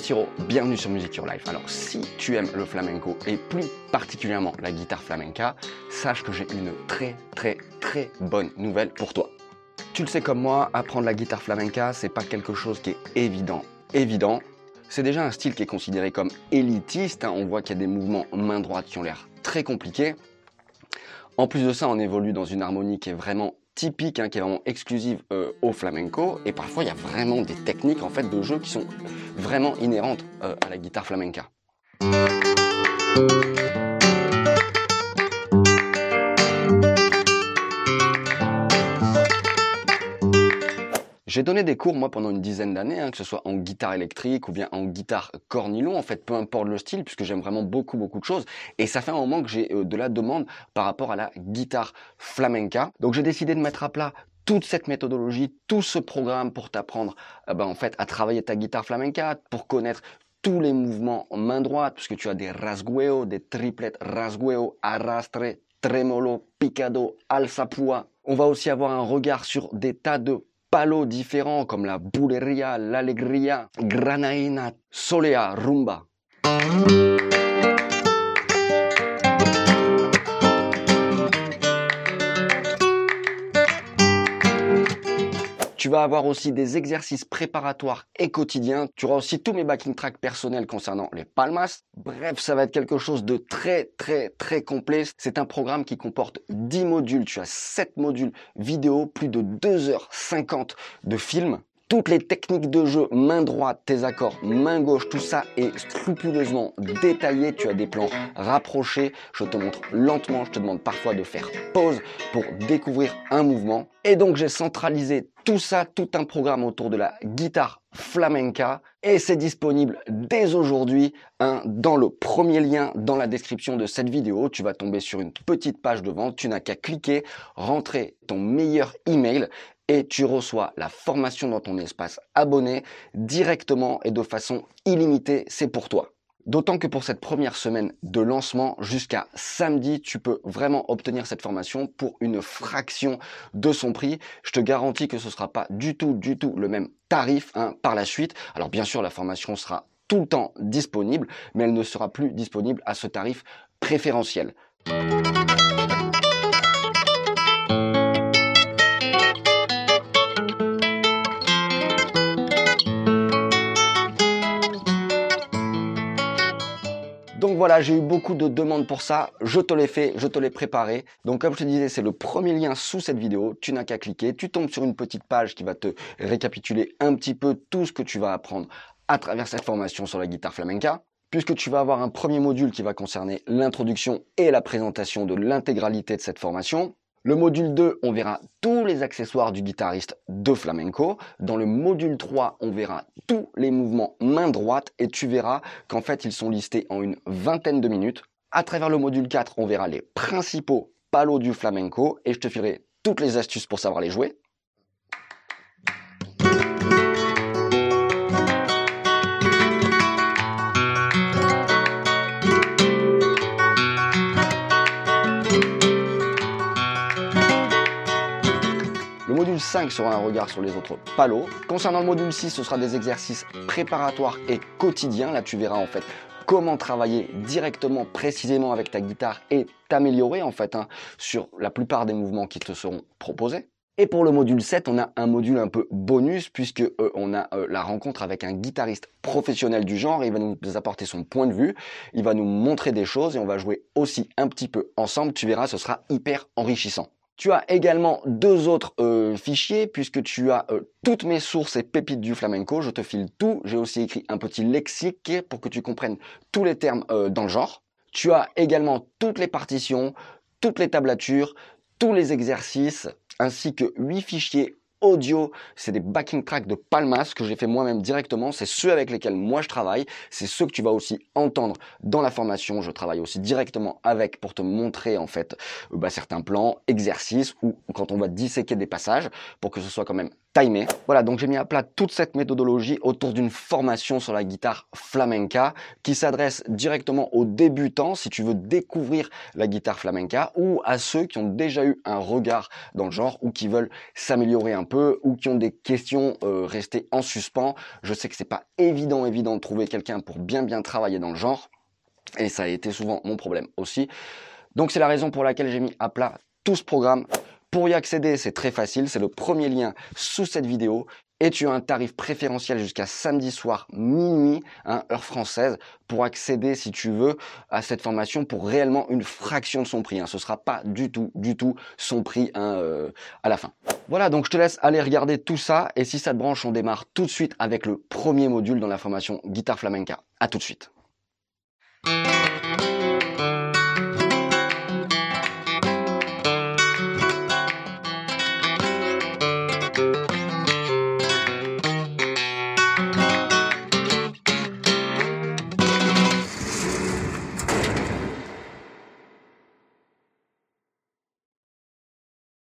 Siro, bienvenue sur Music Your Life. Alors si tu aimes le flamenco et plus particulièrement la guitare flamenca, sache que j'ai une très très très bonne nouvelle pour toi. Tu le sais comme moi, apprendre la guitare flamenca, c'est pas quelque chose qui est évident. Évident, c'est déjà un style qui est considéré comme élitiste. Hein. On voit qu'il y a des mouvements main droite qui ont l'air très compliqués. En plus de ça, on évolue dans une harmonie qui est vraiment typique, hein, qui est vraiment exclusive euh, au flamenco. Et parfois, il y a vraiment des techniques en fait de jeu qui sont vraiment inhérentes euh, à la guitare flamenca. J'ai donné des cours, moi, pendant une dizaine d'années, hein, que ce soit en guitare électrique ou bien en guitare cornilon, en fait, peu importe le style, puisque j'aime vraiment beaucoup, beaucoup de choses. Et ça fait un moment que j'ai euh, de la demande par rapport à la guitare flamenca. Donc, j'ai décidé de mettre à plat toute cette méthodologie, tout ce programme pour t'apprendre, euh, ben, en fait, à travailler ta guitare flamenca, pour connaître tous les mouvements en main droite, puisque tu as des rasgueo, des triplettes rasgueo, arrastre, tremolo, picado, alzapua. On va aussi avoir un regard sur des tas de palos différents comme la bouleria, l'alegria, granaina, solea, rumba. Tu vas avoir aussi des exercices préparatoires et quotidiens. Tu auras aussi tous mes backing tracks personnels concernant les palmas. Bref, ça va être quelque chose de très très très complet. C'est un programme qui comporte 10 modules. Tu as 7 modules vidéo, plus de 2h50 de films toutes les techniques de jeu, main droite, tes accords, main gauche, tout ça est scrupuleusement détaillé. Tu as des plans rapprochés. Je te montre lentement. Je te demande parfois de faire pause pour découvrir un mouvement. Et donc j'ai centralisé tout ça, tout un programme autour de la guitare flamenca et c'est disponible dès aujourd'hui hein, dans le premier lien dans la description de cette vidéo. Tu vas tomber sur une petite page de vente. Tu n'as qu'à cliquer, rentrer ton meilleur email et tu reçois la formation dans ton espace abonné directement et de façon illimitée. C'est pour toi. D'autant que pour cette première semaine de lancement jusqu'à samedi, tu peux vraiment obtenir cette formation pour une fraction de son prix. Je te garantis que ce ne sera pas du tout, du tout le même tarif hein, par la suite. Alors bien sûr, la formation sera tout le temps disponible, mais elle ne sera plus disponible à ce tarif préférentiel. Donc voilà, j'ai eu beaucoup de demandes pour ça. Je te l'ai fait, je te l'ai préparé. Donc comme je te disais, c'est le premier lien sous cette vidéo. Tu n'as qu'à cliquer. Tu tombes sur une petite page qui va te récapituler un petit peu tout ce que tu vas apprendre à travers cette formation sur la guitare flamenca puisque tu vas avoir un premier module qui va concerner l'introduction et la présentation de l'intégralité de cette formation. Le module 2, on verra tous les accessoires du guitariste de flamenco. Dans le module 3, on verra tous les mouvements main droite et tu verras qu'en fait, ils sont listés en une vingtaine de minutes. À travers le module 4, on verra les principaux palos du flamenco et je te filerai toutes les astuces pour savoir les jouer. Module 5 sera un regard sur les autres palos. Concernant le module 6, ce sera des exercices préparatoires et quotidiens. Là, tu verras en fait comment travailler directement, précisément avec ta guitare et t'améliorer en fait hein, sur la plupart des mouvements qui te seront proposés. Et pour le module 7, on a un module un peu bonus puisque euh, on a euh, la rencontre avec un guitariste professionnel du genre. Il va nous apporter son point de vue, il va nous montrer des choses et on va jouer aussi un petit peu ensemble. Tu verras, ce sera hyper enrichissant. Tu as également deux autres euh, fichiers puisque tu as euh, toutes mes sources et pépites du flamenco. Je te file tout. J'ai aussi écrit un petit lexique pour que tu comprennes tous les termes euh, dans le genre. Tu as également toutes les partitions, toutes les tablatures, tous les exercices, ainsi que huit fichiers audio, c'est des backing tracks de Palmas que j'ai fait moi-même directement. C'est ceux avec lesquels moi je travaille. C'est ceux que tu vas aussi entendre dans la formation. Je travaille aussi directement avec pour te montrer en fait euh, bah, certains plans, exercices ou quand on va disséquer des passages pour que ce soit quand même timer. Voilà, donc j'ai mis à plat toute cette méthodologie autour d'une formation sur la guitare flamenca qui s'adresse directement aux débutants si tu veux découvrir la guitare flamenca ou à ceux qui ont déjà eu un regard dans le genre ou qui veulent s'améliorer un peu ou qui ont des questions euh, restées en suspens. Je sais que c'est pas évident évident de trouver quelqu'un pour bien bien travailler dans le genre et ça a été souvent mon problème aussi. Donc c'est la raison pour laquelle j'ai mis à plat tout ce programme pour y accéder, c'est très facile, c'est le premier lien sous cette vidéo et tu as un tarif préférentiel jusqu'à samedi soir minuit, hein, heure française, pour accéder, si tu veux, à cette formation pour réellement une fraction de son prix. Hein. Ce sera pas du tout, du tout son prix hein, euh, à la fin. Voilà, donc je te laisse aller regarder tout ça et si ça te branche, on démarre tout de suite avec le premier module dans la formation Guitare Flamenca. À tout de suite.